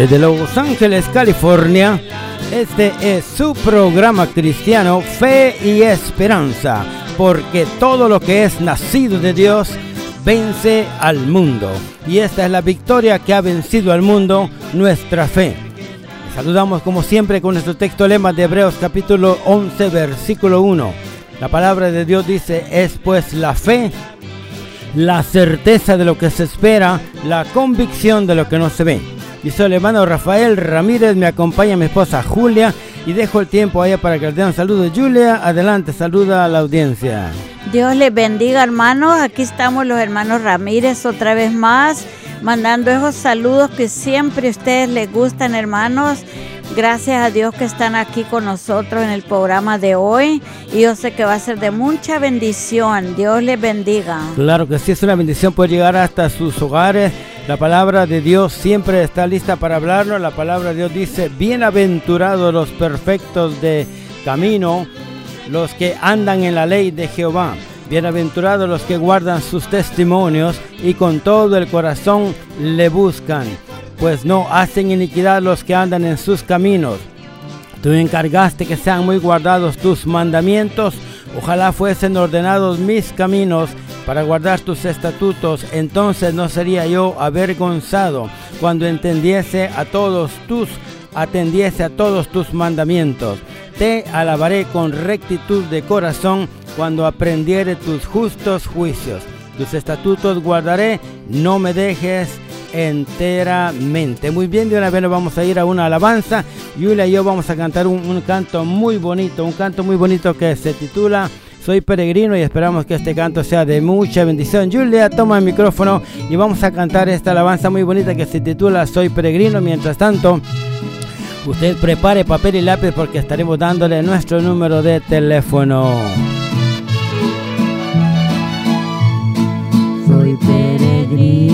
Desde Los Ángeles, California, este es su programa cristiano Fe y Esperanza, porque todo lo que es nacido de Dios vence al mundo. Y esta es la victoria que ha vencido al mundo, nuestra fe. Saludamos como siempre con nuestro texto lema de Hebreos capítulo 11 versículo 1. La palabra de Dios dice, es pues la fe, la certeza de lo que se espera, la convicción de lo que no se ve. Soy el hermano Rafael Ramírez, me acompaña mi esposa Julia y dejo el tiempo allá para que le den un saludo. Julia, adelante, saluda a la audiencia. Dios les bendiga hermanos, aquí estamos los hermanos Ramírez otra vez más, mandando esos saludos que siempre a ustedes les gustan hermanos. Gracias a Dios que están aquí con nosotros en el programa de hoy y yo sé que va a ser de mucha bendición. Dios les bendiga. Claro que sí, es una bendición poder llegar hasta sus hogares la palabra de Dios siempre está lista para hablarnos. La palabra de Dios dice, bienaventurados los perfectos de camino, los que andan en la ley de Jehová. Bienaventurados los que guardan sus testimonios y con todo el corazón le buscan, pues no hacen iniquidad los que andan en sus caminos. Tú encargaste que sean muy guardados tus mandamientos, ojalá fuesen ordenados mis caminos para guardar tus estatutos, entonces no sería yo avergonzado cuando entendiese a todos tus atendiese a todos tus mandamientos. Te alabaré con rectitud de corazón cuando aprendiere tus justos juicios. Tus estatutos guardaré, no me dejes enteramente. Muy bien, de una vez nos vamos a ir a una alabanza. Yulia y yo vamos a cantar un, un canto muy bonito, un canto muy bonito que se titula soy peregrino y esperamos que este canto sea de mucha bendición. Julia, toma el micrófono y vamos a cantar esta alabanza muy bonita que se titula Soy peregrino. Mientras tanto, usted prepare papel y lápiz porque estaremos dándole nuestro número de teléfono. Soy peregrino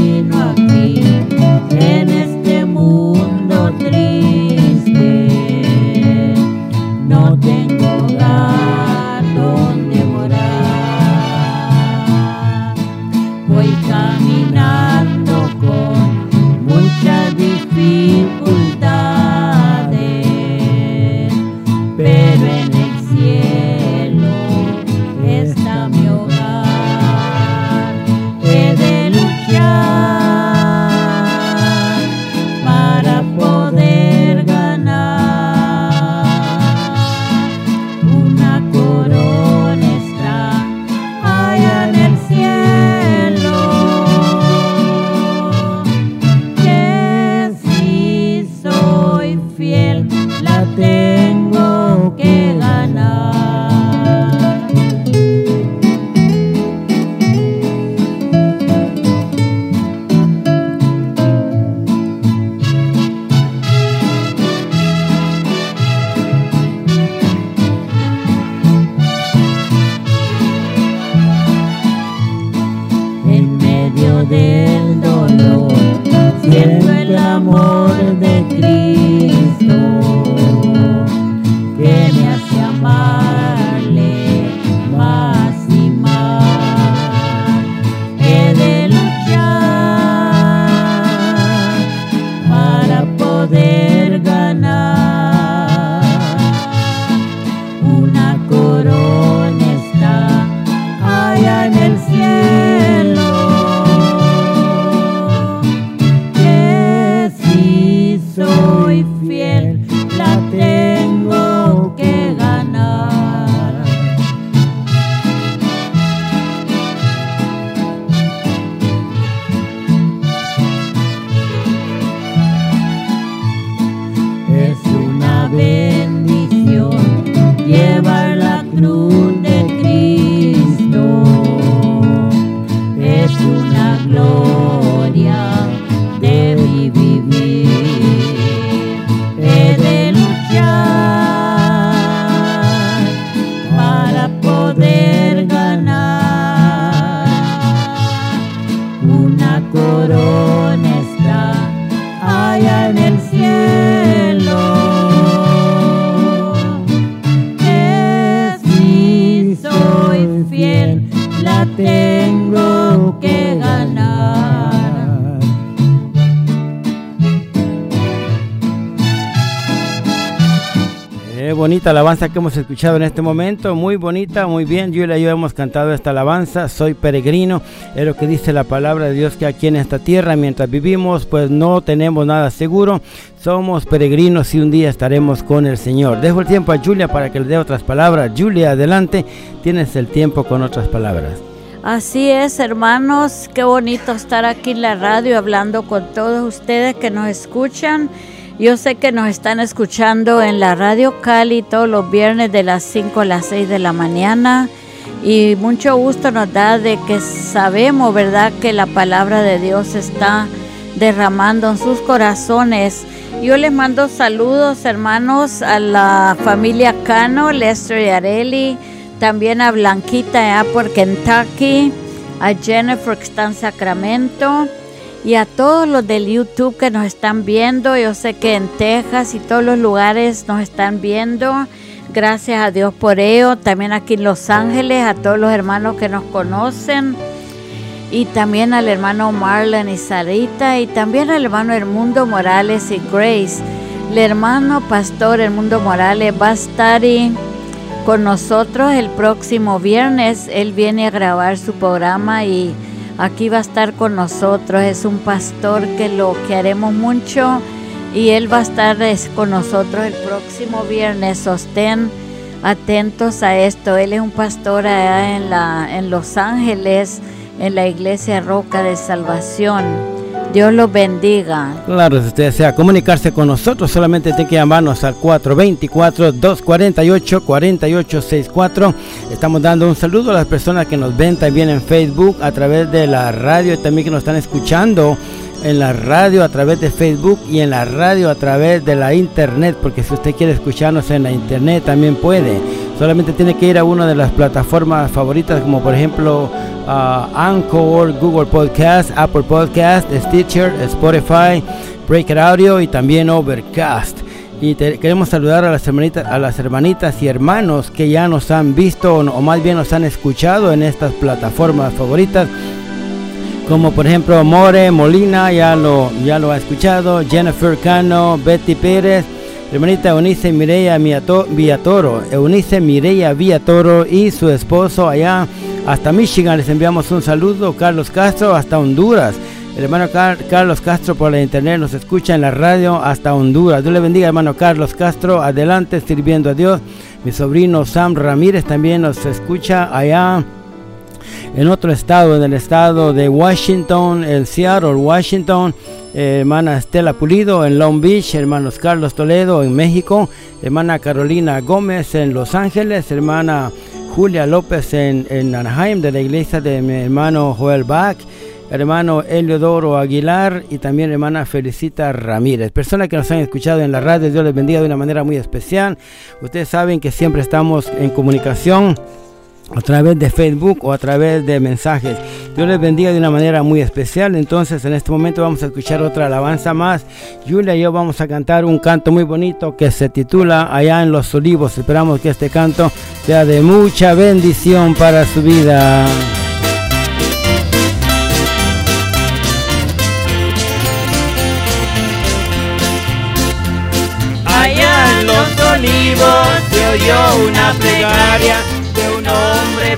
Alabanza que hemos escuchado en este momento, muy bonita, muy bien. Julia y yo hemos cantado esta alabanza, soy peregrino, es lo que dice la palabra de Dios que aquí en esta tierra, mientras vivimos, pues no tenemos nada seguro, somos peregrinos y un día estaremos con el Señor. Dejo el tiempo a Julia para que le dé otras palabras. Julia, adelante, tienes el tiempo con otras palabras. Así es, hermanos, qué bonito estar aquí en la radio hablando con todos ustedes que nos escuchan. Yo sé que nos están escuchando en la Radio Cali todos los viernes de las 5 a las 6 de la mañana y mucho gusto nos da de que sabemos, ¿verdad?, que la palabra de Dios está derramando en sus corazones. Yo les mando saludos, hermanos, a la familia Cano, Lester y Areli, también a Blanquita allá por Kentucky, a Jennifer que está en Sacramento y a todos los del YouTube que nos están viendo. Yo sé que en Texas y todos los lugares nos están viendo. Gracias a Dios por ello. También aquí en Los Ángeles, a todos los hermanos que nos conocen. Y también al hermano Marlon y Sarita. Y también al hermano Hermundo Morales y Grace. El hermano pastor Hermundo Morales va a estar con nosotros el próximo viernes. Él viene a grabar su programa y aquí va a estar con nosotros. Es un pastor que lo queremos mucho y él va a estar con nosotros el próximo viernes. Sostén atentos a esto. Él es un pastor allá en, la, en Los Ángeles, en la iglesia Roca de Salvación. Dios los bendiga. Claro, si usted desea comunicarse con nosotros, solamente tiene que llamarnos al 424-248-4864. Estamos dando un saludo a las personas que nos ven también en Facebook, a través de la radio y también que nos están escuchando en la radio a través de Facebook y en la radio a través de la internet, porque si usted quiere escucharnos en la internet también puede. Solamente tiene que ir a una de las plataformas favoritas, como por ejemplo uh, Anchor, Google Podcast, Apple Podcast, Stitcher, Spotify, Breaker Audio y también Overcast. Y queremos saludar a las, hermanitas, a las hermanitas y hermanos que ya nos han visto o, más bien nos han escuchado en estas plataformas favoritas como por ejemplo More Molina, ya lo, ya lo ha escuchado, Jennifer Cano, Betty Pérez, hermanita Eunice Mireya Villatoro, Eunice Mireya Villatoro y su esposo allá hasta Michigan. Les enviamos un saludo, Carlos Castro, hasta Honduras. El hermano Carlos Castro por la internet nos escucha en la radio hasta Honduras. Dios le bendiga, hermano Carlos Castro. Adelante, sirviendo a Dios. Mi sobrino Sam Ramírez también nos escucha allá en otro estado, en el estado de Washington, en Seattle, Washington. hermana Estela Pulido en Long Beach, hermanos Carlos Toledo en México, hermana Carolina Gómez en Los Ángeles, hermana Julia López en, en Anaheim de la iglesia de mi hermano Joel Bach, hermano Eliodoro Aguilar y también hermana Felicita Ramírez. Personas que nos han escuchado en la radio, Dios les bendiga de una manera muy especial. Ustedes saben que siempre estamos en comunicación a través de Facebook o a través de mensajes. Dios les bendiga de una manera muy especial. Entonces, en este momento vamos a escuchar otra alabanza más. Julia y yo vamos a cantar un canto muy bonito que se titula Allá en los Olivos. Esperamos que este canto sea de mucha bendición para su vida. Allá en los olivos se oyó una plegaria hombre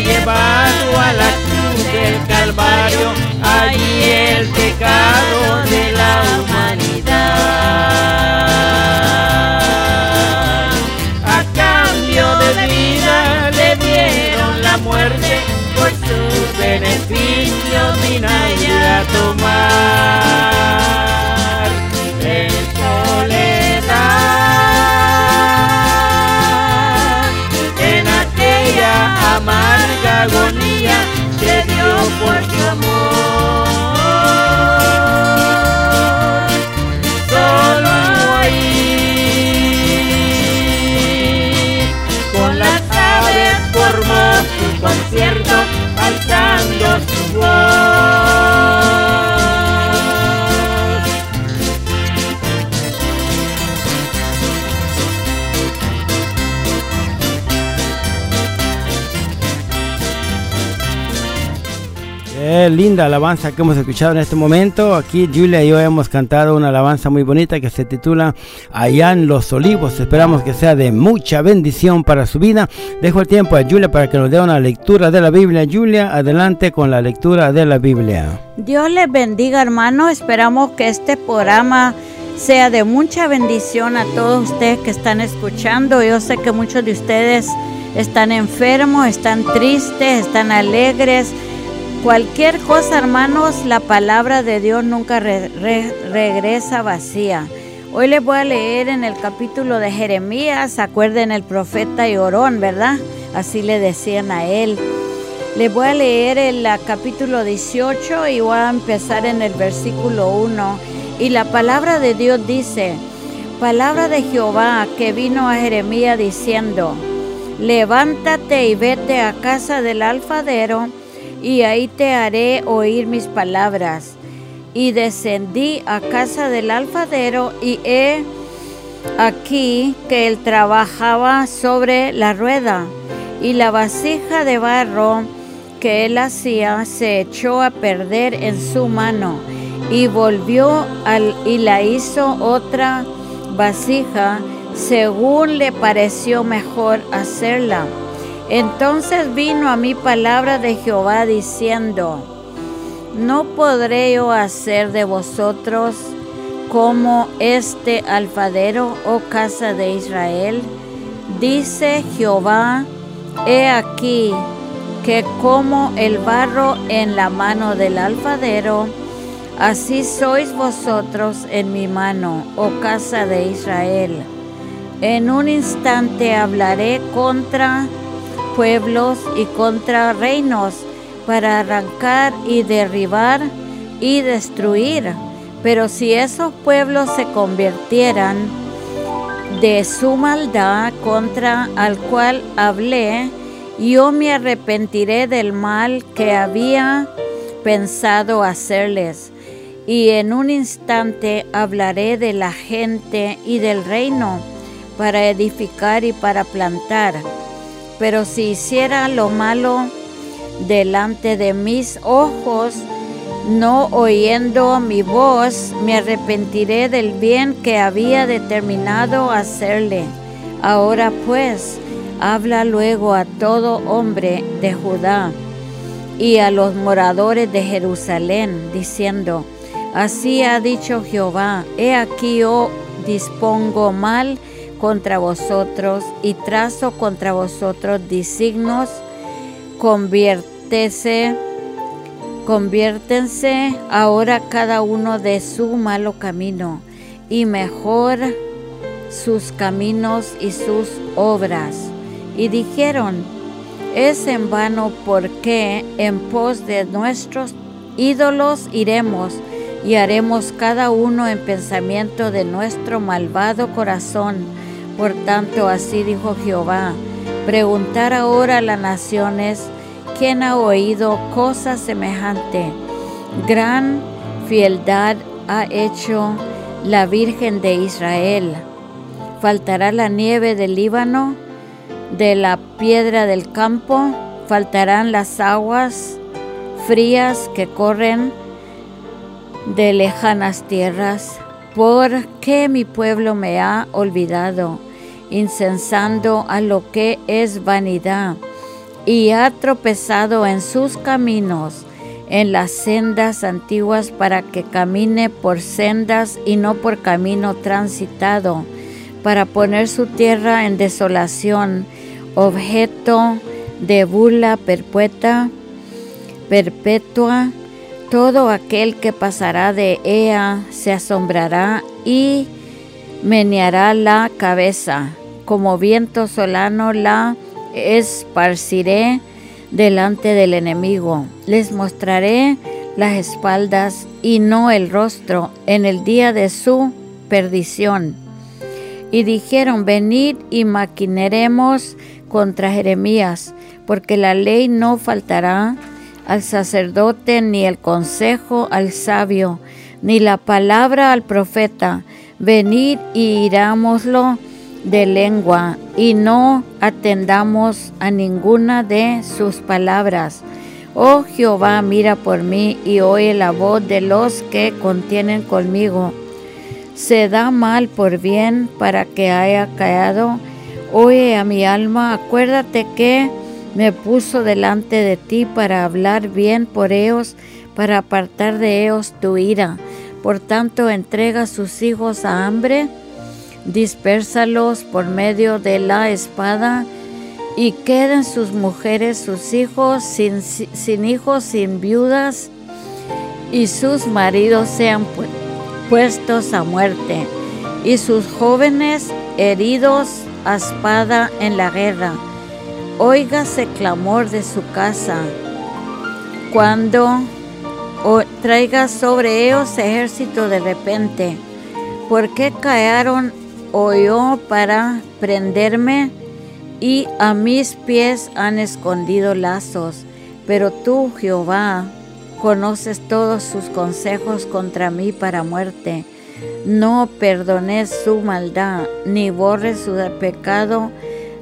llevado a la cruz del Calvario, allí el pecado de la humanidad. A cambio de vida le dieron la muerte, por sus beneficios vino a tomar protagonista. Linda alabanza que hemos escuchado en este momento. Aquí Julia y yo hemos cantado una alabanza muy bonita que se titula Allá en los Olivos. Esperamos que sea de mucha bendición para su vida. Dejo el tiempo a Julia para que nos dé una lectura de la Biblia. Julia, adelante con la lectura de la Biblia. Dios les bendiga, hermano. Esperamos que este programa sea de mucha bendición a todos ustedes que están escuchando. Yo sé que muchos de ustedes están enfermos, están tristes, están alegres. Cualquier cosa, hermanos, la palabra de Dios nunca re- re- regresa vacía. Hoy les voy a leer en el capítulo de Jeremías, acuerden el profeta Llorón, ¿verdad? Así le decían a él. Les voy a leer el capítulo 18 y voy a empezar en el versículo 1. Y la palabra de Dios dice, palabra de Jehová que vino a Jeremías diciendo, levántate y vete a casa del alfadero, y ahí te haré oír mis palabras. Y descendí a casa del alfadero, y he aquí que él trabajaba sobre la rueda, y la vasija de barro que él hacía se echó a perder en su mano, y volvió al, y la hizo otra vasija según le pareció mejor hacerla. Entonces vino a mí palabra de Jehová diciendo, ¿no podré yo hacer de vosotros como este alfadero, oh casa de Israel? Dice Jehová, he aquí que como el barro en la mano del alfadero, así sois vosotros en mi mano, oh casa de Israel. En un instante hablaré contra pueblos y contra reinos para arrancar y derribar y destruir. Pero si esos pueblos se convirtieran de su maldad contra al cual hablé, yo me arrepentiré del mal que había pensado hacerles. Y en un instante hablaré de la gente y del reino para edificar y para plantar. Pero si hiciera lo malo delante de mis ojos, no oyendo mi voz, me arrepentiré del bien que había determinado hacerle. Ahora pues, habla luego a todo hombre de Judá y a los moradores de Jerusalén, diciendo, Así ha dicho Jehová, he aquí yo dispongo mal contra vosotros y trazo contra vosotros designos, conviértese, conviértense ahora cada uno de su malo camino y mejor sus caminos y sus obras. Y dijeron, es en vano porque en pos de nuestros ídolos iremos y haremos cada uno en pensamiento de nuestro malvado corazón. Por tanto, así dijo Jehová, preguntar ahora a las naciones, ¿quién ha oído cosa semejante? Gran fieldad ha hecho la Virgen de Israel. ¿Faltará la nieve del Líbano, de la piedra del campo? ¿Faltarán las aguas frías que corren de lejanas tierras? ¿Por qué mi pueblo me ha olvidado, incensando a lo que es vanidad, y ha tropezado en sus caminos, en las sendas antiguas para que camine por sendas y no por camino transitado, para poner su tierra en desolación, objeto de bula perpetua, perpetua, todo aquel que pasará de ella se asombrará y meneará la cabeza, como viento solano la esparciré delante del enemigo. Les mostraré las espaldas y no el rostro en el día de su perdición. Y dijeron, venid y maquinaremos contra Jeremías, porque la ley no faltará al sacerdote, ni el consejo al sabio, ni la palabra al profeta. Venid y irámoslo de lengua y no atendamos a ninguna de sus palabras. Oh Jehová, mira por mí y oye la voz de los que contienen conmigo. Se da mal por bien para que haya callado. Oye a mi alma, acuérdate que me puso delante de ti para hablar bien por ellos, para apartar de ellos tu ira. Por tanto, entrega sus hijos a hambre dispérsalos por medio de la espada y queden sus mujeres, sus hijos sin, sin hijos, sin viudas y sus maridos sean puestos a muerte y sus jóvenes heridos a espada en la guerra. Óigase clamor de su casa cuando traiga sobre ellos ejército de repente. ¿Por qué cayeron oyó para prenderme y a mis pies han escondido lazos. Pero tú, Jehová, conoces todos sus consejos contra mí para muerte. No perdones su maldad, ni borres su pecado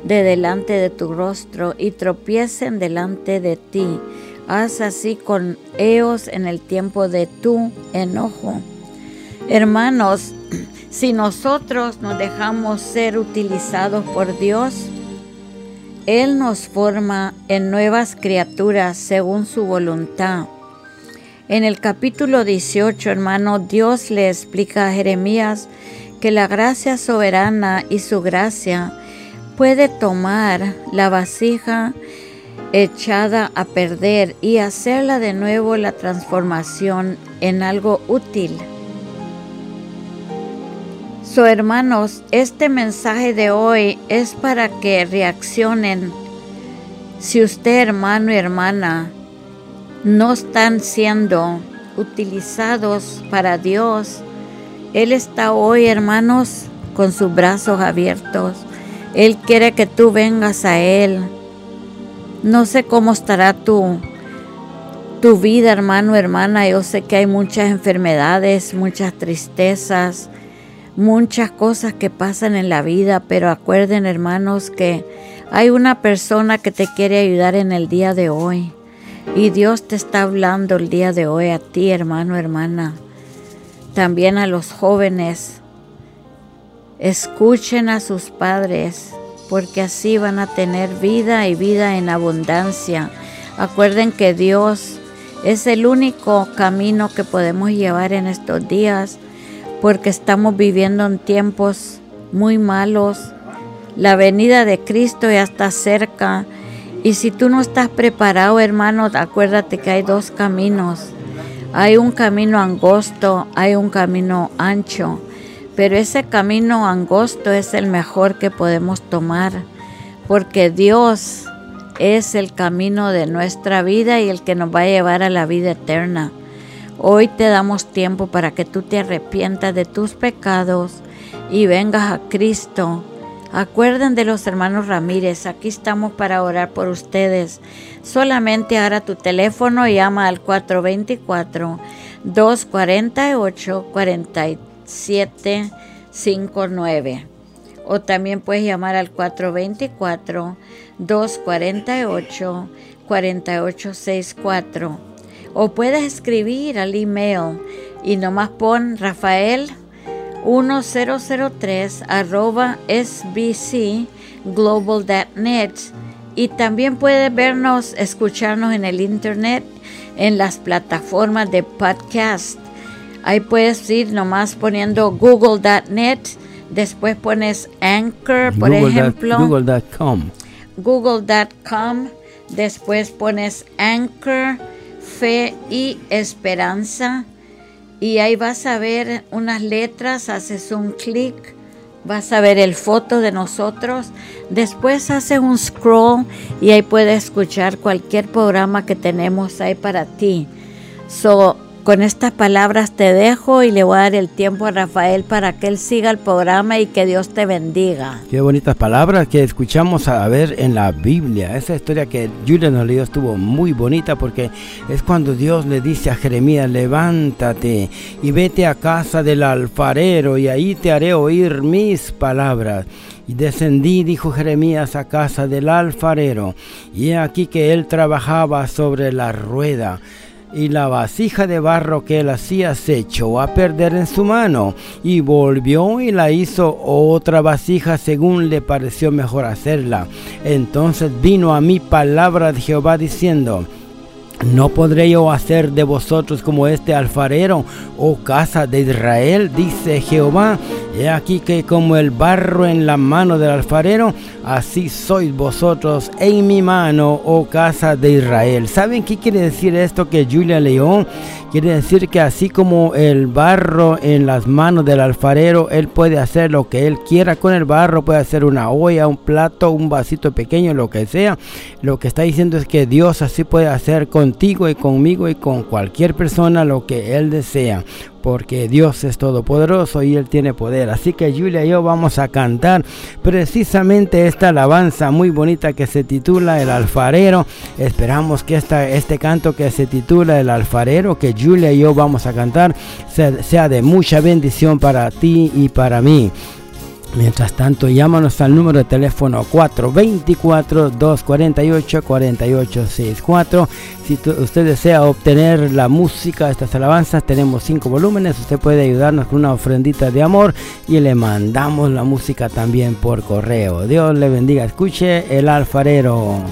de delante de tu rostro, y tropiecen delante de ti. Haz así con ellos en el tiempo de tu enojo. Hermanos, si nosotros nos dejamos ser utilizados por Dios, Él nos forma en nuevas criaturas según su voluntad. En el capítulo 18, hermano, Dios le explica a Jeremías que la gracia soberana y su gracia puede tomar la vasija echada a perder y hacerla de nuevo la transformación en algo útil hermanos, este mensaje de hoy es para que reaccionen. Si usted, hermano y hermana, no están siendo utilizados para Dios, Él está hoy, hermanos, con sus brazos abiertos. Él quiere que tú vengas a Él. No sé cómo estará tu, tu vida, hermano, hermana. Yo sé que hay muchas enfermedades, muchas tristezas, muchas cosas que pasan en la vida, pero acuerden hermanos que hay una persona que te quiere ayudar en el día de hoy. Y Dios te está hablando el día de hoy a ti, hermano, hermana. También a los jóvenes. Escuchen a sus padres, porque así van a tener vida y vida en abundancia. Acuerden que Dios es el único camino que podemos llevar en estos días porque estamos viviendo en tiempos muy malos. La venida de Cristo ya está cerca. Y si tú no estás preparado, hermano, acuérdate que hay dos caminos. Hay un camino angosto, hay un camino ancho. Pero ese camino angosto es el mejor que podemos tomar, porque Dios es el camino de nuestra vida y el que nos va a llevar a la vida eterna. Hoy te damos tiempo para que tú te arrepientas de tus pecados y vengas a Cristo. Acuerden de los hermanos Ramírez, aquí estamos para orar por ustedes. Solamente ahora tu teléfono llama al 424-248-4759. O también puedes llamar al 424-248-4864 o puedes escribir al email y nomás pon Rafael 1003 arroba sbcglobal.net Y también puedes vernos, escucharnos en el internet, en las plataformas de podcast. Ahí puedes ir nomás poniendo google.net, después pones Anchor, por ejemplo. Google.com. Google.com, después pones Anchor, Fe y Esperanza. Y ahí vas a ver unas letras, haces un clic vas a ver el foto de nosotros. Después hace un scroll y ahí puedes escuchar cualquier programa que tenemos ahí para ti. So, con estas palabras te dejo y le voy a dar el tiempo a Rafael para que él siga el programa y que Dios te bendiga. Qué bonitas palabras que escuchamos a ver en la Biblia. Esa historia que Julia nos leyó estuvo muy bonita porque es cuando Dios le dice a Jeremías, levántate y vete a casa del alfarero y ahí te haré oír mis palabras. Y descendí, dijo Jeremías, a casa del alfarero, y he aquí que él trabajaba sobre la rueda y la vasija de barro que él hacía se echó a perder en su mano, y volvió y la hizo otra vasija según le pareció mejor hacerla. Entonces vino a mí palabra de Jehová diciendo, ¿No podré yo hacer de vosotros como este alfarero, oh casa de Israel? Dice Jehová. He aquí que como el barro en la mano del alfarero, así sois vosotros en mi mano, oh casa de Israel. ¿Saben qué quiere decir esto que Julia León? Quiere decir que así como el barro en las manos del alfarero, él puede hacer lo que él quiera con el barro, puede hacer una olla, un plato, un vasito pequeño, lo que sea. Lo que está diciendo es que Dios así puede hacer contigo y conmigo y con cualquier persona lo que él desea porque Dios es todopoderoso y Él tiene poder. Así que Julia y yo vamos a cantar precisamente esta alabanza muy bonita que se titula El alfarero. Esperamos que esta, este canto que se titula El alfarero, que Julia y yo vamos a cantar, sea, sea de mucha bendición para ti y para mí. Mientras tanto, llámanos al número de teléfono 424-248-4864. Si usted desea obtener la música de estas alabanzas, tenemos cinco volúmenes. Usted puede ayudarnos con una ofrendita de amor y le mandamos la música también por correo. Dios le bendiga. Escuche el alfarero.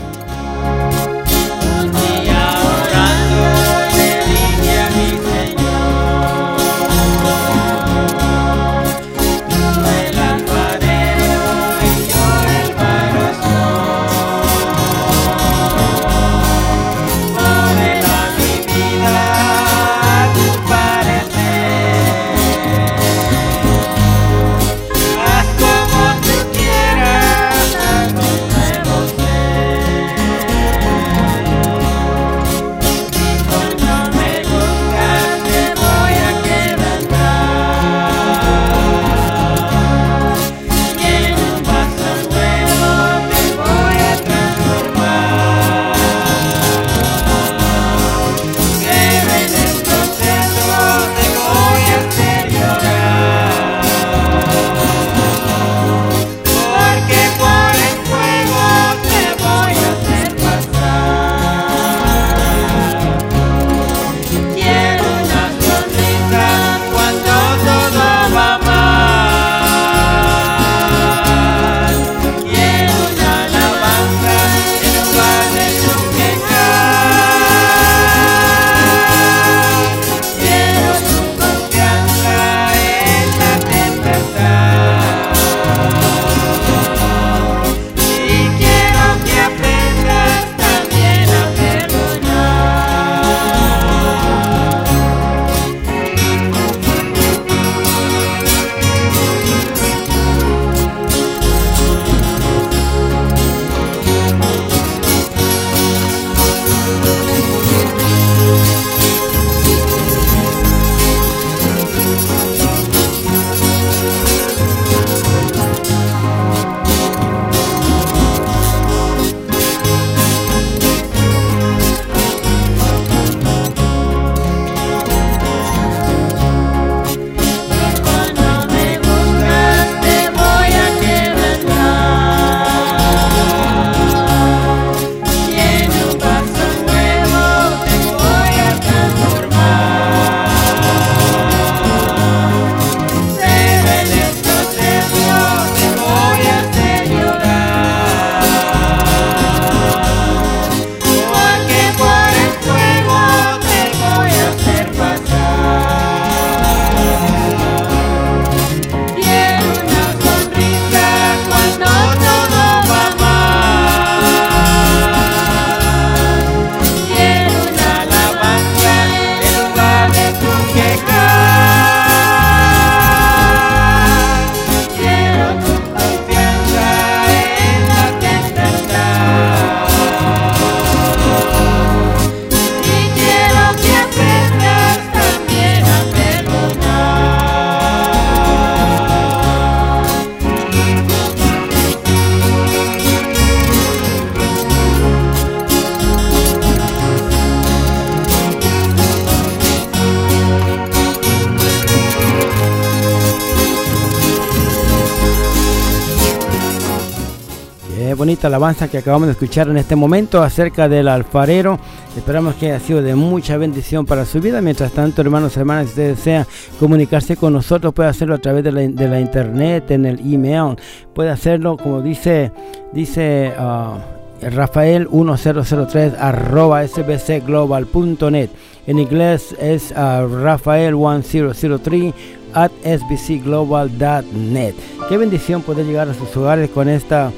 Alabanza que acabamos de escuchar en este momento acerca del alfarero. Esperamos que haya sido de mucha bendición para su vida. Mientras tanto, hermanos y hermanas, si usted desea comunicarse con nosotros, puede hacerlo a través de la, internet, en el email. Puede hacerlo, como dice, dice uh, Rafael 1003 arroba sbcglobal.net. En inglés es uh, Rafael 1003 at sbcglobal.net. Qué bendición poder llegar a sus hogares con esta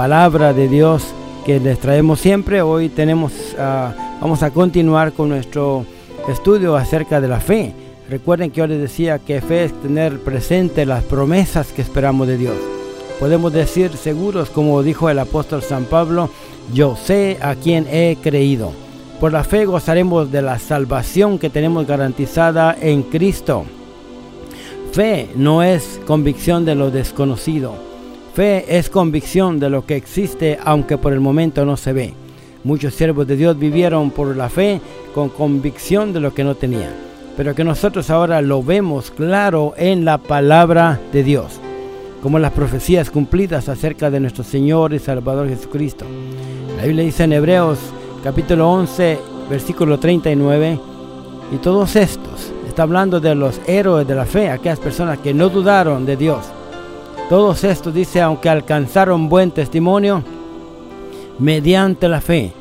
palabra de Dios que les traemos siempre. Hoy tenemos, uh, vamos a continuar con nuestro estudio acerca de la fe. Recuerden que yo les decía que fe es tener presente las promesas que esperamos de Dios. Podemos decir seguros, como dijo el apóstol San Pablo, yo sé a quien he creído. Por la fe gozaremos de la salvación que tenemos garantizada en Cristo. Fe no es convicción de lo desconocido. Fe es convicción de lo que existe aunque por el momento no se ve. Muchos siervos de Dios vivieron por la fe con convicción de lo que no tenían, pero que nosotros ahora lo vemos claro en la palabra de Dios, como las profecías cumplidas acerca de nuestro Señor y Salvador Jesucristo. La Biblia dice en Hebreos capítulo 11, versículo 39, y todos estos Está hablando de los héroes de la fe, aquellas personas que no dudaron de Dios. Todos estos, dice, aunque alcanzaron buen testimonio, mediante la fe,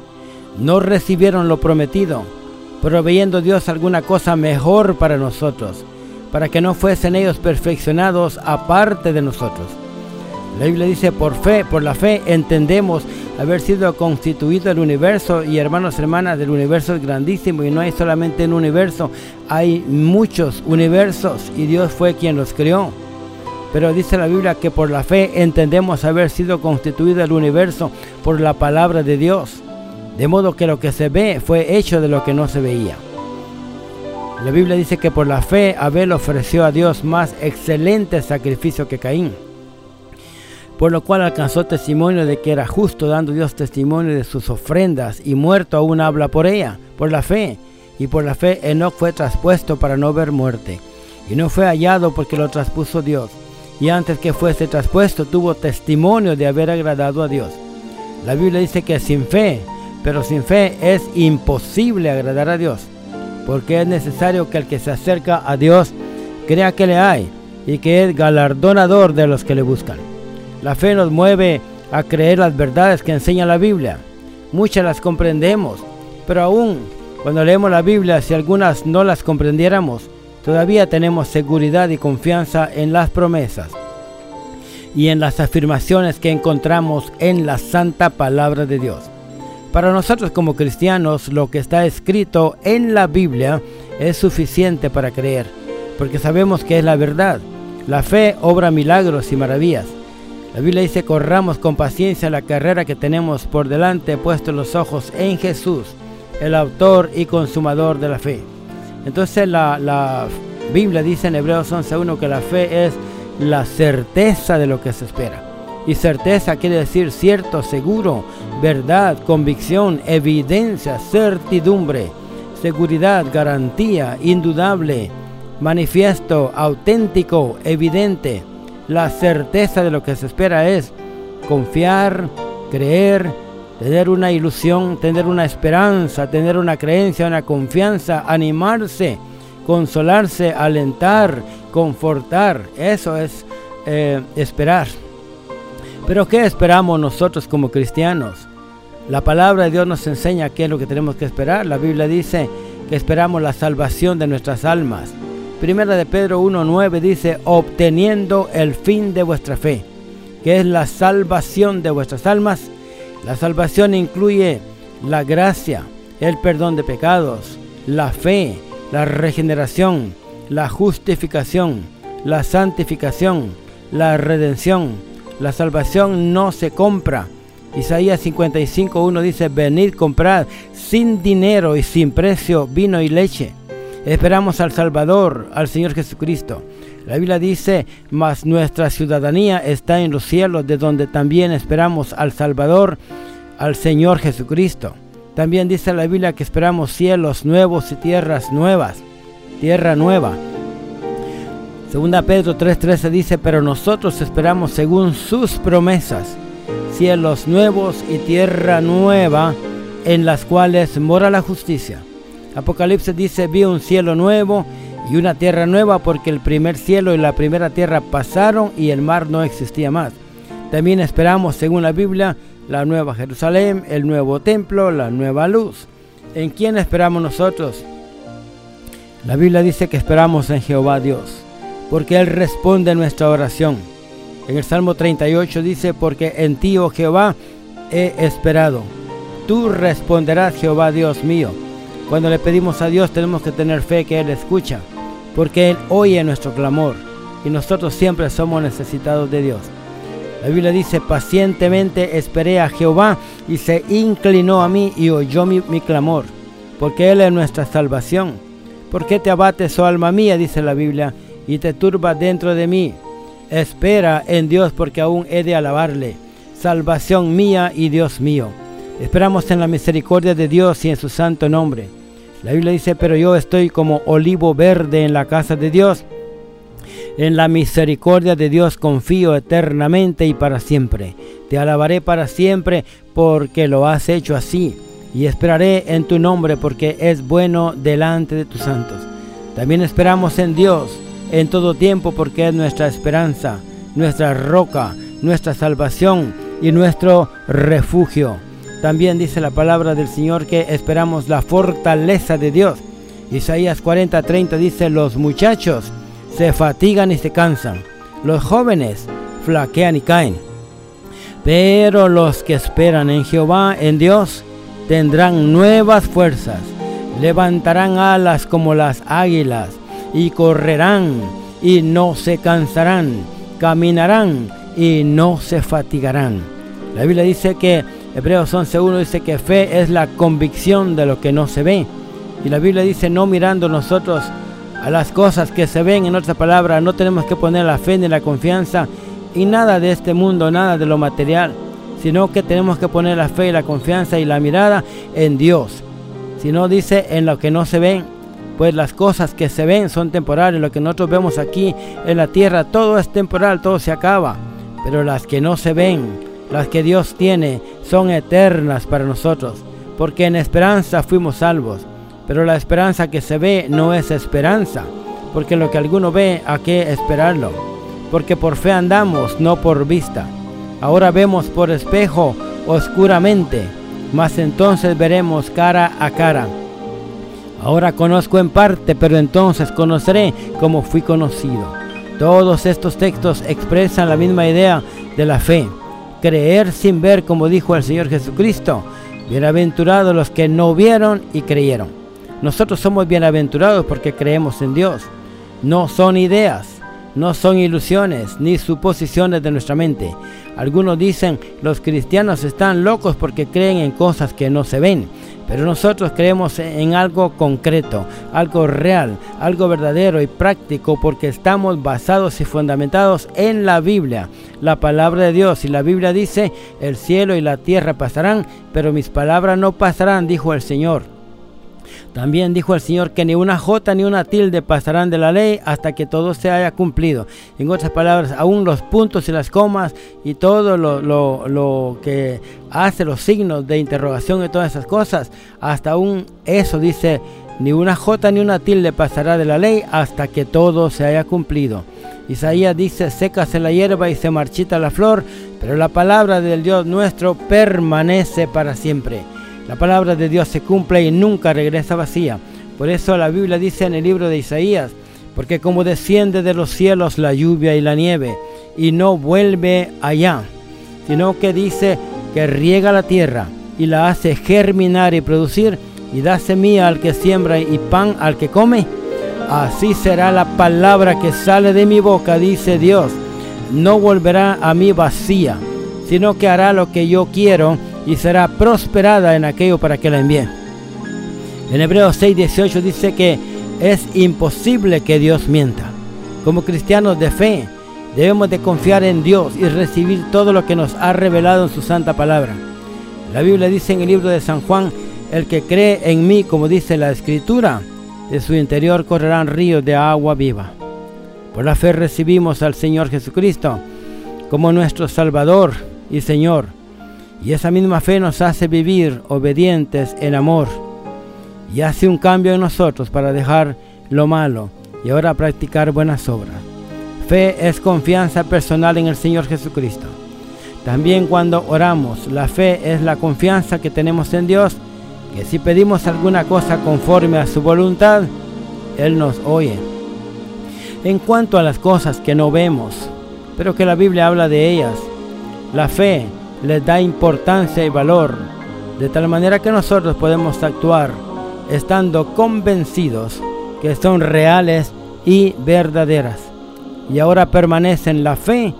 no recibieron lo prometido, proveyendo Dios alguna cosa mejor para nosotros, para que no fuesen ellos perfeccionados aparte de nosotros. La Biblia dice, por fe, por la fe entendemos haber sido constituido el universo y hermanos hermanas del universo es grandísimo y no hay solamente un universo, hay muchos universos y Dios fue quien los creó. Pero dice la Biblia que por la fe entendemos haber sido constituido el universo por la palabra de Dios. De modo que lo que se ve fue hecho de lo que no se veía. La Biblia dice que por la fe Abel ofreció a Dios más excelente sacrificio que Caín por lo cual alcanzó testimonio de que era justo, dando Dios testimonio de sus ofrendas, y muerto aún habla por ella, por la fe. Y por la fe Enoch fue traspuesto para no ver muerte, y no fue hallado porque lo traspuso Dios. Y antes que fuese traspuesto tuvo testimonio de haber agradado a Dios. La Biblia dice que sin fe, pero sin fe es imposible agradar a Dios, porque es necesario que el que se acerca a Dios crea que le hay y que es galardonador de los que le buscan. La fe nos mueve a creer las verdades que enseña la Biblia. Muchas las comprendemos, pero aún cuando leemos la Biblia, si algunas no las comprendiéramos, todavía tenemos seguridad y confianza en las promesas y en las afirmaciones que encontramos en la santa palabra de Dios. Para nosotros como cristianos, lo que está escrito en la Biblia es suficiente para creer, porque sabemos que es la verdad. La fe obra milagros y maravillas. La Biblia dice, corramos con paciencia la carrera que tenemos por delante, puesto los ojos en Jesús, el autor y consumador de la fe. Entonces la, Biblia dice en Hebreos 11.1 que la fe es la certeza de lo que se espera. Y certeza quiere decir cierto, seguro, verdad, convicción, evidencia, certidumbre, seguridad, garantía, indudable, manifiesto, auténtico, evidente. La certeza de lo que se espera es confiar, creer, tener una ilusión, tener una esperanza, tener una creencia, una confianza, animarse, consolarse, alentar, confortar. Eso es eh, esperar. Pero ¿qué esperamos nosotros como cristianos? La palabra de Dios nos enseña qué es lo que tenemos que esperar. La Biblia dice que esperamos la salvación de nuestras almas. Primera de Pedro 1.9 dice, obteniendo el fin de vuestra fe, que es la salvación de vuestras almas. La salvación incluye la gracia, el perdón de pecados, la fe, la regeneración, la justificación, la santificación, la redención. La salvación no se compra. Isaías 55.1 dice, venid comprad sin dinero y sin precio vino y leche Esperamos al Salvador, al Señor Jesucristo. La Biblia dice, mas nuestra ciudadanía está en los cielos, de donde también esperamos al Salvador, al Señor Jesucristo. También dice la Biblia que esperamos cielos nuevos y tierras nuevas, tierra nueva. Segunda Pedro 3:13 dice, pero nosotros esperamos según sus promesas, cielos nuevos y tierra nueva en las cuales mora la justicia. Apocalipsis dice, vi un cielo nuevo y una tierra nueva porque el primer cielo y la primera tierra pasaron y el mar no existía más. También esperamos, según la Biblia, la nueva Jerusalén, el nuevo templo, la nueva luz. ¿En quién esperamos nosotros? La Biblia dice que esperamos en Jehová Dios, porque Él responde nuestra oración. En el Salmo 38 dice, porque en ti, oh Jehová, he esperado. Tú responderás, Jehová Dios mío. Cuando le pedimos a Dios tenemos que tener fe que Él escucha, porque Él oye nuestro clamor y nosotros siempre somos necesitados de Dios. La Biblia dice, pacientemente esperé a Jehová y se inclinó a mí y oyó mi, clamor, porque Él es nuestra salvación. ¿Por qué te abates, oh alma mía? dice la Biblia, y te turba dentro de mí. Espera en Dios porque aún he de alabarle, salvación mía y Dios mío. Esperamos en la misericordia de Dios y en su santo nombre. La Biblia dice, pero yo estoy como olivo verde en la casa de Dios en la misericordia de Dios confío eternamente y para siempre. Te alabaré para siempre porque lo has hecho así. Y esperaré en tu nombre porque es bueno delante de tus santos. También esperamos en Dios en todo tiempo porque es nuestra esperanza, nuestra roca, nuestra salvación y nuestro refugio. También dice la palabra del Señor que esperamos la fortaleza de Dios. Isaías 40:30 dice, los muchachos se fatigan y se cansan. Los jóvenes flaquean y caen. Pero los que esperan en Jehová, en Dios, tendrán nuevas fuerzas. Levantarán alas como las águilas y correrán y no se cansarán. Caminarán y no se fatigarán. La Biblia dice que Hebreos 11.1 dice que fe es la convicción de lo que no se ve. Y la Biblia dice no mirando nosotros a las cosas que se ven en otra palabra. No tenemos que poner la fe ni la confianza y nada de este mundo, nada de lo material, sino que tenemos que poner la fe y la confianza y la mirada en Dios. Si no dice en lo que no se ven, pues las cosas que se ven son temporales. Lo que nosotros vemos aquí en la tierra, todo es temporal, todo se acaba. Pero las que no se ven, las que Dios tiene, son eternas para nosotros. Porque en esperanza fuimos salvos. Pero la esperanza que se ve no es esperanza, porque lo que alguno ve, ¿a qué esperarlo? Porque por fe andamos, no por vista. Ahora vemos por espejo oscuramente, mas entonces veremos cara a cara. Ahora conozco en parte, pero entonces conoceré como fui conocido. Todos estos textos expresan la misma idea de la fe. Creer sin ver, como dijo el Señor Jesucristo. Bienaventurados los que no vieron y creyeron. Nosotros somos bienaventurados porque creemos en Dios. No son ideas, no son ilusiones ni suposiciones de nuestra mente. Algunos dicen los cristianos están locos porque creen en cosas que no se ven. Pero nosotros creemos en algo concreto, algo real, algo verdadero y práctico porque estamos basados y fundamentados en la Biblia, la palabra de Dios. Y la Biblia dice, el cielo y la tierra pasarán, pero mis palabras no pasarán, dijo el Señor. También dijo el Señor que ni una jota ni una tilde pasarán de la ley hasta que todo se haya cumplido. En otras palabras, aún los puntos y las comas y todo lo, que hace los signos de interrogación y todas esas cosas, hasta aún eso dice, ni una jota ni una tilde pasará de la ley hasta que todo se haya cumplido. Isaías dice, sécase la hierba y se marchita la flor, pero la palabra del Dios nuestro permanece para siempre. La palabra de Dios se cumple y nunca regresa vacía. Por eso la Biblia dice en el libro de Isaías, porque como desciende de los cielos la lluvia y la nieve, y no vuelve allá, sino que dice que riega la tierra y la hace germinar y producir, y da semilla al que siembra y pan al que come, así será la palabra que sale de mi boca, dice Dios. No volverá a mí vacía, sino que hará lo que yo quiero y será prosperada en aquello para que la envíe. En Hebreos 6:18 dice que es imposible que Dios mienta. Como cristianos de fe, debemos de confiar en Dios y recibir todo lo que nos ha revelado en su santa palabra. La Biblia dice en el libro de San Juan, el que cree en mí, como dice la escritura, de su interior correrán ríos de agua viva. Por la fe recibimos al Señor Jesucristo como nuestro Salvador y Señor. Y esa misma fe nos hace vivir obedientes en amor y hace un cambio en nosotros para dejar lo malo y ahora practicar buenas obras. Fe es confianza personal en el Señor Jesucristo. También cuando oramos, la fe es la confianza que tenemos en Dios, que si pedimos alguna cosa conforme a su voluntad, Él nos oye. En cuanto a las cosas que no vemos, pero que la Biblia habla de ellas, la fe les da importancia y valor, de tal manera que nosotros podemos actuar estando convencidos que son reales y verdaderas. Y ahora permanecen la fe,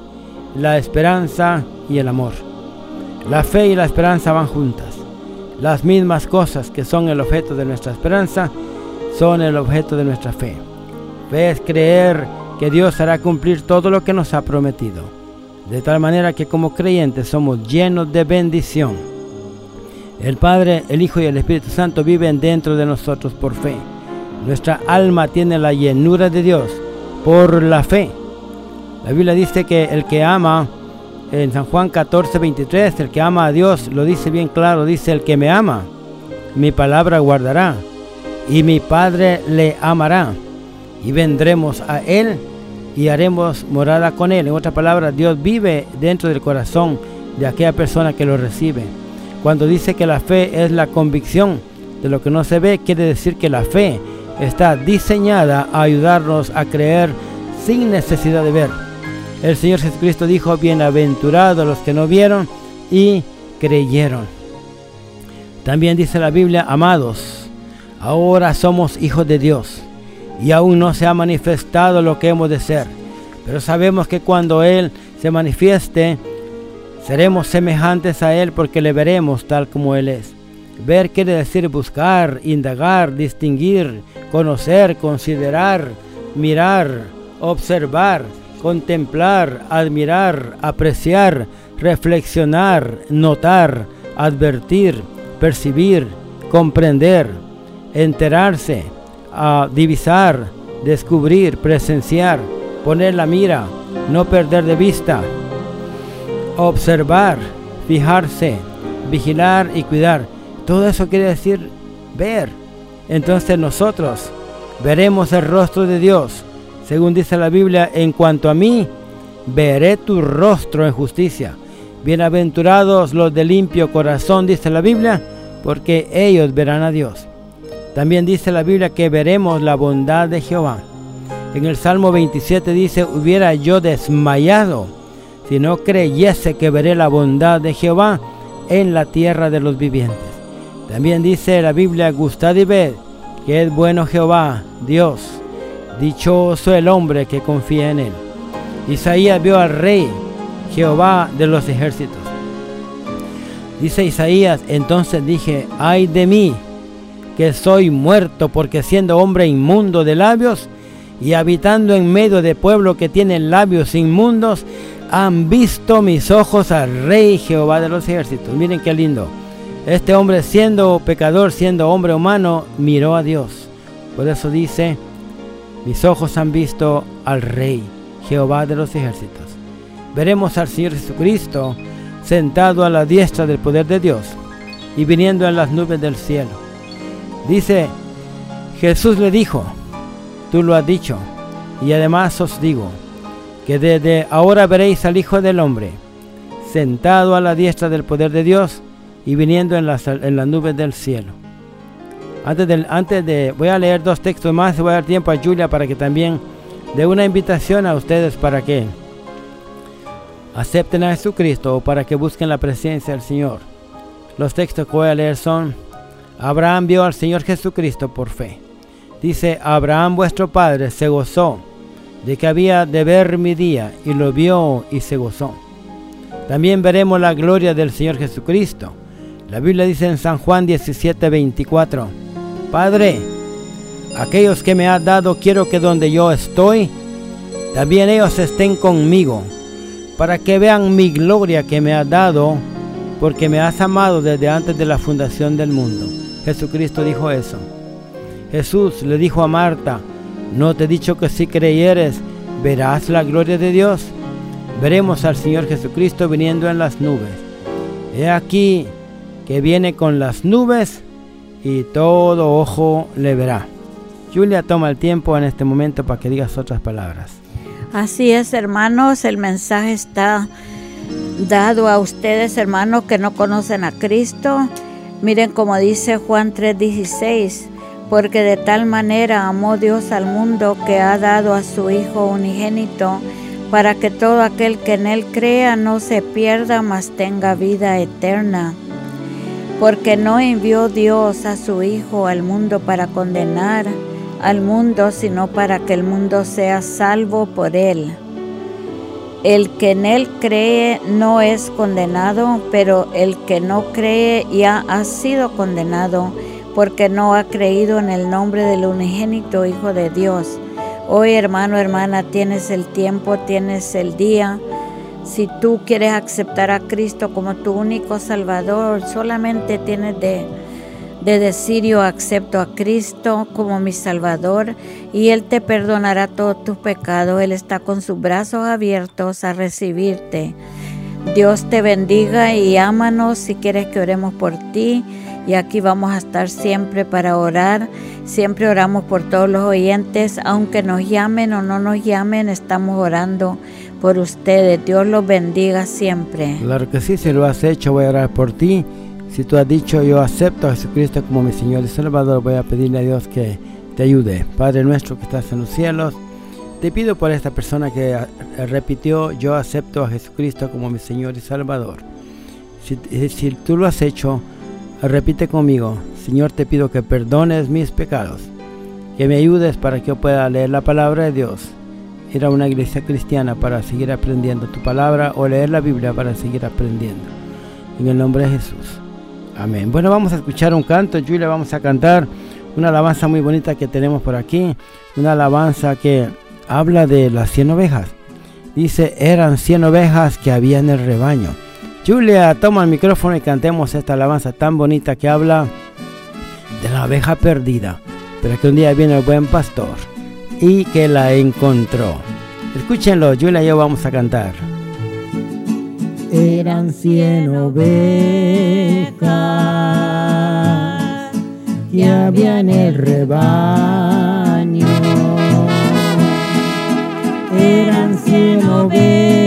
la esperanza y el amor. La fe y la esperanza van juntas. Las mismas cosas que son el objeto de nuestra esperanza son el objeto de nuestra fe. Fe es creer que Dios hará cumplir todo lo que nos ha prometido. De tal manera que como creyentes somos llenos de bendición. El Padre, el Hijo y el Espíritu Santo viven dentro de nosotros por fe. Nuestra alma tiene la llenura de Dios por la fe. La Biblia dice que el que ama, en San Juan 14, 23, el que ama a Dios, lo dice bien claro, dice el que me ama, mi palabra guardará, y mi Padre le amará, y vendremos a Él y haremos morada con Él. En otras palabras, Dios vive dentro del corazón de aquella persona que lo recibe. Cuando dice que la fe es la convicción de lo que no se ve, quiere decir que la fe está diseñada a ayudarnos a creer sin necesidad de ver. El Señor Jesucristo dijo, bienaventurados los que no vieron y creyeron. También dice la Biblia, amados, ahora somos hijos de Dios y aún no se ha manifestado lo que hemos de ser. Pero sabemos que cuando Él se manifieste, seremos semejantes a Él porque le veremos tal como Él es. Ver quiere decir buscar, indagar, distinguir, conocer, considerar, mirar, observar, contemplar, admirar, apreciar, reflexionar, notar, advertir, percibir, comprender, enterarse, a divisar, descubrir, presenciar, poner la mira, no perder de vista, observar, fijarse, vigilar y cuidar. Todo eso quiere decir ver. Entonces nosotros veremos el rostro de Dios. Según dice la Biblia, en cuanto a mí, veré tu rostro en justicia. Bienaventurados los de limpio corazón, dice la Biblia, porque ellos verán a Dios. También dice la Biblia que veremos la bondad de Jehová. En el Salmo 27 dice, hubiera yo desmayado si no creyese que veré la bondad de Jehová en la tierra de los vivientes. También dice la Biblia, gustad y ved que es bueno Jehová, Dios. Dichoso el hombre que confía en él. Isaías vio al rey, Jehová de los ejércitos. Dice Isaías, entonces dije, ay de mí, que soy muerto, porque siendo hombre inmundo de labios y habitando en medio de pueblo que tiene labios inmundos, han visto mis ojos al Rey Jehová de los ejércitos. Miren qué lindo. Este hombre siendo pecador, siendo hombre humano, miró a Dios. Por eso dice, mis ojos han visto al Rey Jehová de los ejércitos. Veremos al Señor Jesucristo sentado a la diestra del poder de Dios y viniendo en las nubes del cielo. Dice, Jesús le dijo, tú lo has dicho, y además os digo, que desde ahora veréis al Hijo del Hombre, sentado a la diestra del poder de Dios y viniendo en las, en las nubes del cielo. Antes de, antes de, voy a leer dos textos más voy a dar tiempo a Julia para que también dé una invitación a ustedes para que acepten a Jesucristo o para que busquen la presencia del Señor. Los textos que voy a leer son Abraham vio al Señor Jesucristo por fe. Dice, Abraham vuestro padre se gozó de que había de ver mi día y lo vio y se gozó. También veremos la gloria del Señor Jesucristo. La Biblia dice en San Juan 17, 24, Padre, aquellos que me has dado quiero que donde yo estoy, también ellos estén conmigo, para que vean mi gloria que me has dado, porque me has amado desde antes de la fundación del mundo. Jesucristo dijo eso. Jesús le dijo a Marta, ¿no te he dicho que si creyeres verás la gloria de Dios? veremos al Señor Jesucristo viniendo en las nubes. He aquí que viene con las nubes y todo ojo le verá. Julia, toma el tiempo en este momento para que digas otras palabras. Así es, hermanos, el mensaje está dado a ustedes, hermanos, que no conocen a Cristo. Miren como dice Juan 3:16, porque de tal manera amó Dios al mundo que ha dado a su Hijo unigénito, para que todo aquel que en Él crea no se pierda, mas tenga vida eterna. Porque no envió Dios a su Hijo al mundo para condenar, al mundo, sino para que el mundo sea salvo por él. El que en él cree no es condenado, pero el que no cree ya ha sido condenado, porque no ha creído en el nombre del unigénito Hijo de Dios. Hoy, hermano, hermana, tienes el tiempo, tienes el día. Si tú quieres aceptar a Cristo como tu único Salvador, solamente tienes de de decir yo acepto a Cristo como mi Salvador y Él te perdonará todos tus pecados. Él está con sus brazos abiertos a recibirte. Dios te bendiga y ámanos si quieres que oremos por ti. Y aquí vamos a estar siempre para orar. Siempre oramos por todos los oyentes. Aunque nos llamen o no nos llamen, estamos orando por ustedes. Dios los bendiga siempre. Claro que sí, si lo has hecho, voy a orar por ti si tú has dicho yo acepto a Jesucristo como mi Señor y Salvador, voy a pedirle a Dios que te ayude. Padre nuestro que estás en los cielos, te pido por esta persona que repitió yo acepto a Jesucristo como mi Señor y Salvador. Si, si tú lo has hecho, repite conmigo, Señor te pido que perdones mis pecados, que me ayudes para que yo pueda leer la palabra de Dios, ir a una iglesia cristiana para seguir aprendiendo tu palabra o leer la Biblia para seguir aprendiendo. En el nombre de Jesús. Amén. Bueno, vamos a escuchar un canto, Julia, vamos a cantar una alabanza muy bonita que tenemos por aquí, una alabanza que habla de las 100 ovejas. Dice, eran 100 ovejas que había en el rebaño. Julia, toma el micrófono y cantemos esta alabanza tan bonita que habla de la oveja perdida, pero que un día viene el buen pastor y que la encontró. Escúchenlo, Julia y yo vamos a cantar eran cien ovejas que había en el rebaño. Eran cien ovejas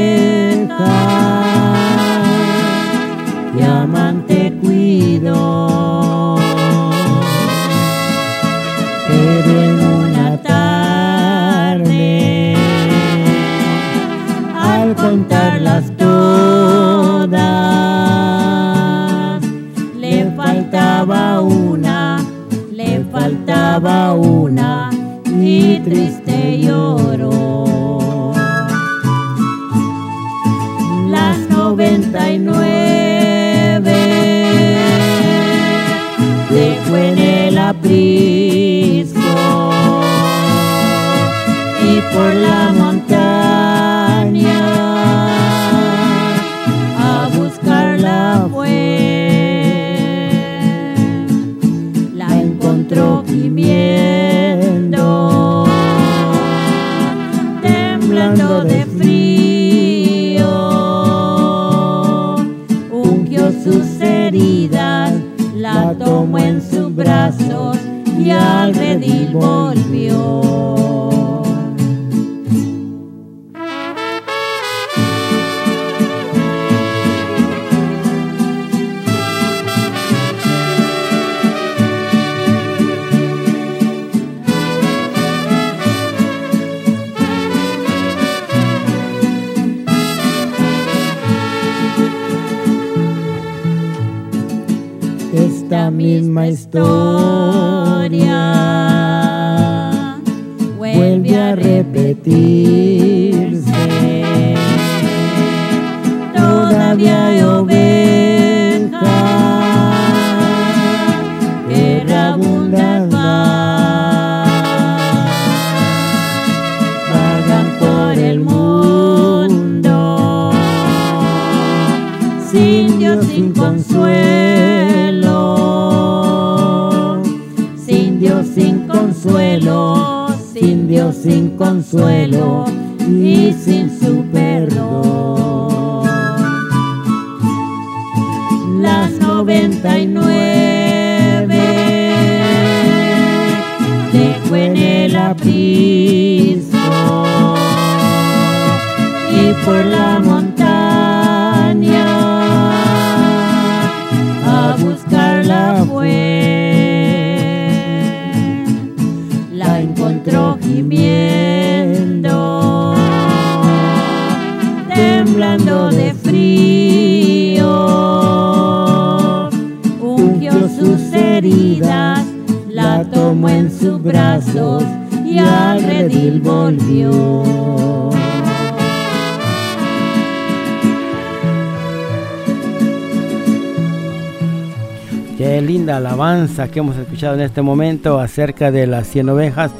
que hemos escuchado en este momento acerca de las 100 ovejas.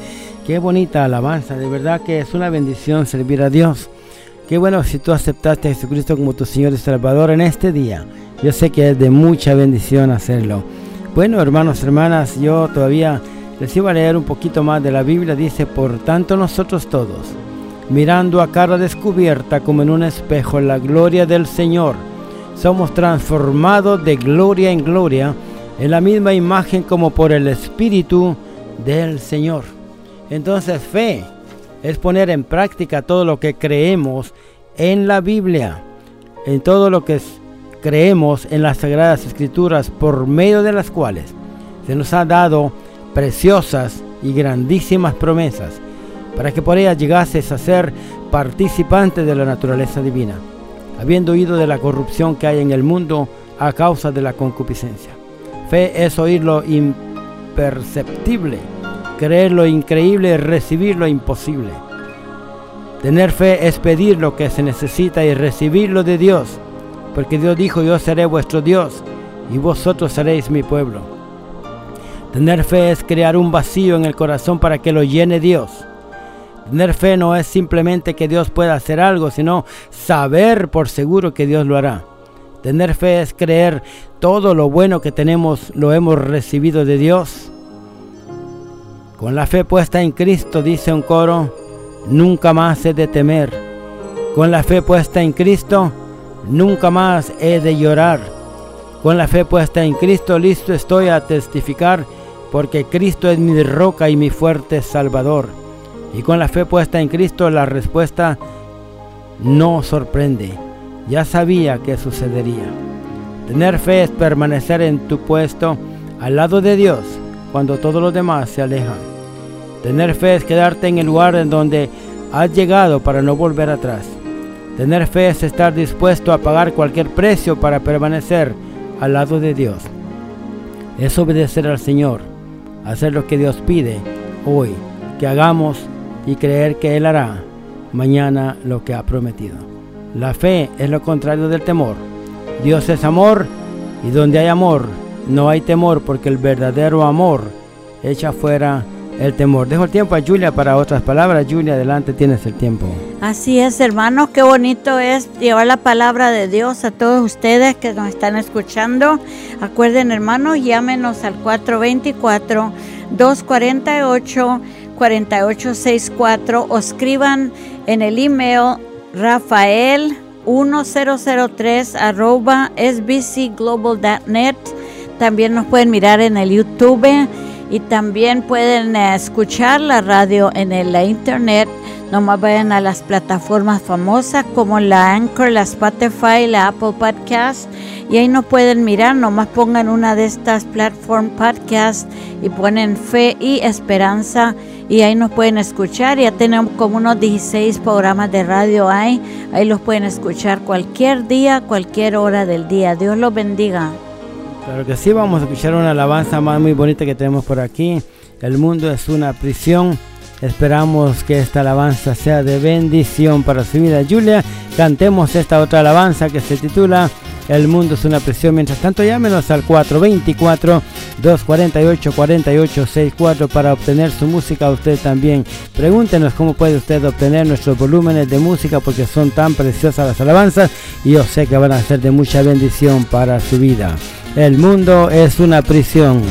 Qué bonita alabanza, de verdad que es una bendición servir a Dios. Qué bueno si tú aceptaste a Jesucristo como tu Señor y Salvador en este día. Yo sé que es de mucha bendición hacerlo. Bueno, hermanos, hermanas, yo todavía les iba a leer un poquito más de la Biblia. Dice, por tanto nosotros todos, mirando a cara descubierta como en un espejo la gloria del Señor, somos transformados de gloria en gloria en la misma imagen como por el Espíritu del Señor. Entonces fe es poner en práctica todo lo que creemos en la Biblia, en todo lo que creemos en las Sagradas Escrituras, por medio de las cuales se nos ha dado preciosas y grandísimas promesas, para que por ellas llegases a ser participante de la naturaleza divina, habiendo oído de la corrupción que hay en el mundo a causa de la concupiscencia. Fe es oír lo imperceptible, creer lo increíble recibir lo imposible. Tener fe es pedir lo que se necesita y recibirlo de Dios, porque Dios dijo, yo seré vuestro Dios y vosotros seréis mi pueblo. Tener fe es crear un vacío en el corazón para que lo llene Dios. Tener fe no es simplemente que Dios pueda hacer algo, sino saber por seguro que Dios lo hará. Tener fe es creer todo lo bueno que tenemos lo hemos recibido de Dios. Con la fe puesta en Cristo, dice un coro, nunca más he de temer. Con la fe puesta en Cristo, nunca más he de llorar. Con la fe puesta en Cristo, listo estoy a testificar, porque Cristo es mi roca y mi fuerte Salvador. Y con la fe puesta en Cristo, la respuesta no sorprende ya sabía que sucedería. Tener fe es permanecer en tu puesto al lado de Dios cuando todos los demás se alejan. Tener fe es quedarte en el lugar en donde has llegado para no volver atrás. Tener fe es estar dispuesto a pagar cualquier precio para permanecer al lado de Dios. Es obedecer al Señor, hacer lo que Dios pide hoy, que hagamos y creer que Él hará mañana lo que ha prometido. La fe es lo contrario del temor. Dios es amor y donde hay amor no hay temor porque el verdadero amor echa fuera el temor. Dejo el tiempo a Julia para otras palabras. Julia, adelante tienes el tiempo. Así es, hermanos, qué bonito es llevar la palabra de Dios a todos ustedes que nos están escuchando. Acuerden, hermanos, llámenos al 424 248 4864 o escriban en el email Rafael 1003 arroba sbcglobal.net. También nos pueden mirar en el YouTube y también pueden eh, escuchar la radio en la internet. Nomás vayan a las plataformas famosas como la Anchor, la Spotify, la Apple Podcast y ahí nos pueden mirar. Nomás pongan una de estas platform podcasts y ponen fe y esperanza y ahí nos pueden escuchar. Ya tenemos como unos 16 programas de radio ahí. Ahí los pueden escuchar cualquier día, cualquier hora del día. Dios los bendiga. Claro que sí, vamos a escuchar una alabanza más muy bonita que tenemos por aquí. El mundo es una prisión. Esperamos que esta alabanza sea de bendición para su vida. Julia, cantemos esta otra alabanza que se titula el mundo es una presión. Mientras tanto, llámenos al 424-248-4864 para obtener su música. Usted también pregúntenos cómo puede usted obtener nuestros volúmenes de música porque son tan preciosas las alabanzas y yo sé que van a ser de mucha bendición para su vida. El mundo es una prisión.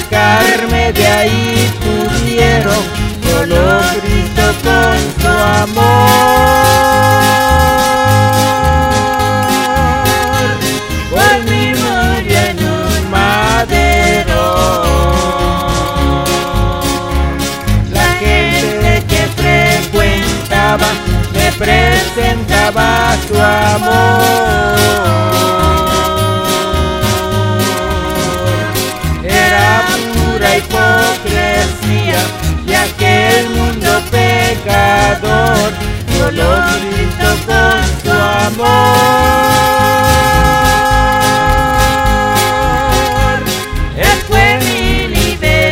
Sacarme de ahí pudieron, solo Cristo con su amor. Por mi murió en un madero. La gente que frecuentaba me presentaba su amor. Hipocresía de aquel mundo pecador, solo Cristo con su amor. Él fue mi libertador.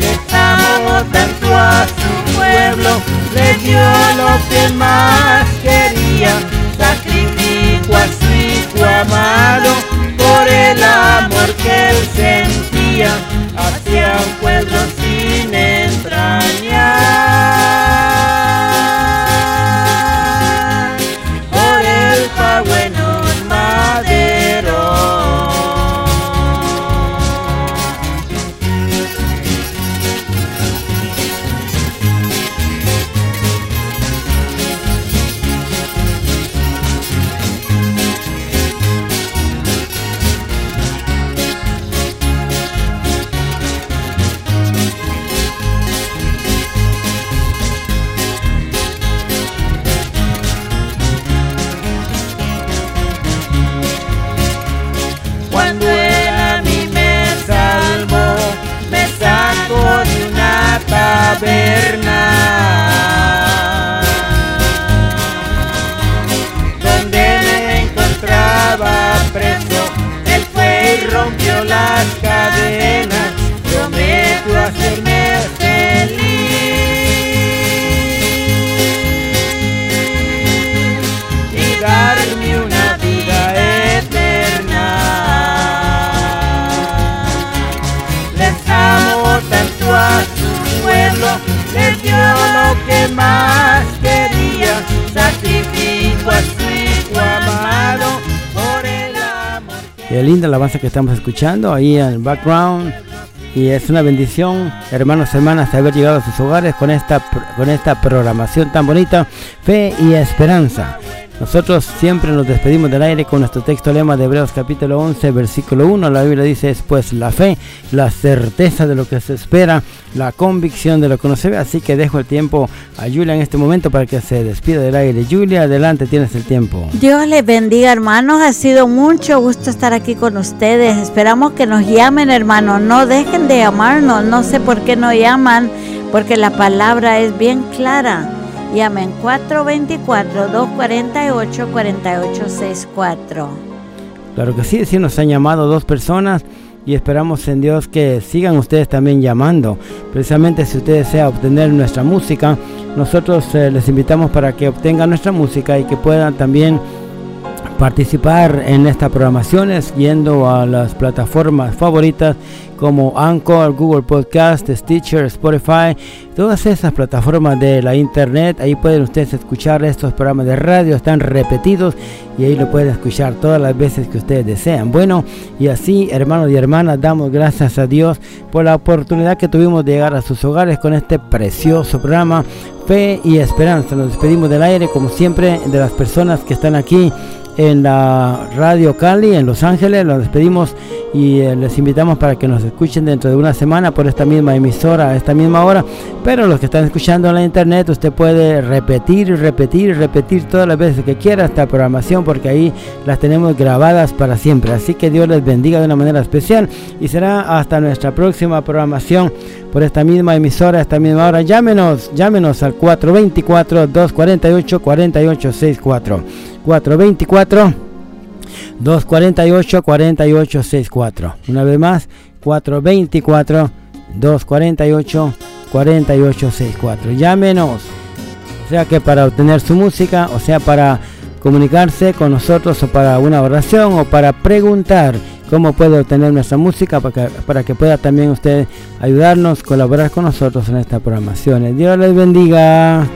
Le amo tanto a su pueblo, le dio lo que más el amor que él linda alabanza que estamos escuchando ahí en el background. Y es una bendición, hermanos y hermanas, haber llegado a sus hogares con esta, con esta programación tan bonita, fe y esperanza. Nosotros siempre nos despedimos del aire con nuestro texto lema de Hebreos capítulo 11, versículo 1. La Biblia dice, es pues la fe, la certeza de lo que se espera, la convicción de lo que no se ve. Así que dejo el tiempo a Julia en este momento para que se despida del aire. Julia, adelante, tienes el tiempo. Dios les bendiga, hermanos. Ha sido mucho gusto estar aquí con ustedes. Esperamos que nos llamen, hermanos. No dejen de llamarnos. No sé por qué no llaman, porque la palabra es bien clara. Llamen 424-248-4864. Claro que sí, sí nos han llamado dos personas y esperamos en Dios que sigan ustedes también llamando. Precisamente si usted desea obtener nuestra música, nosotros eh, les invitamos para que obtengan nuestra música y que puedan también participar en estas programaciones yendo a las plataformas favoritas como Anchor, Google Podcast, Stitcher, Spotify, todas esas plataformas de la internet, ahí pueden ustedes escuchar estos programas de radio, están repetidos y ahí lo pueden escuchar todas las veces que ustedes desean. Bueno, y así hermanos y hermanas, damos gracias a Dios por la oportunidad que tuvimos de llegar a sus hogares con este precioso programa Fe y Esperanza. Nos despedimos del aire como siempre de las personas que están aquí en la Radio Cali en Los Ángeles. Los despedimos y eh, les invitamos para que nos escuchen dentro de una semana por esta misma emisora, a esta misma hora. Pero los que están escuchando en la internet, usted puede repetir y repetir y repetir todas las veces que quiera esta programación porque ahí las tenemos grabadas para siempre. Así que Dios les bendiga de una manera especial y será hasta nuestra próxima programación por esta misma emisora, esta misma hora. Llámenos, llámenos al 424-248-4864. 424 248 4864. Una vez más, 424 248 4864. Llámenos. O sea que para obtener su música, o sea para comunicarse con nosotros o para una oración o para preguntar cómo puede obtener nuestra música para que, para que pueda también usted ayudarnos, colaborar con nosotros en esta programación. Dios les bendiga.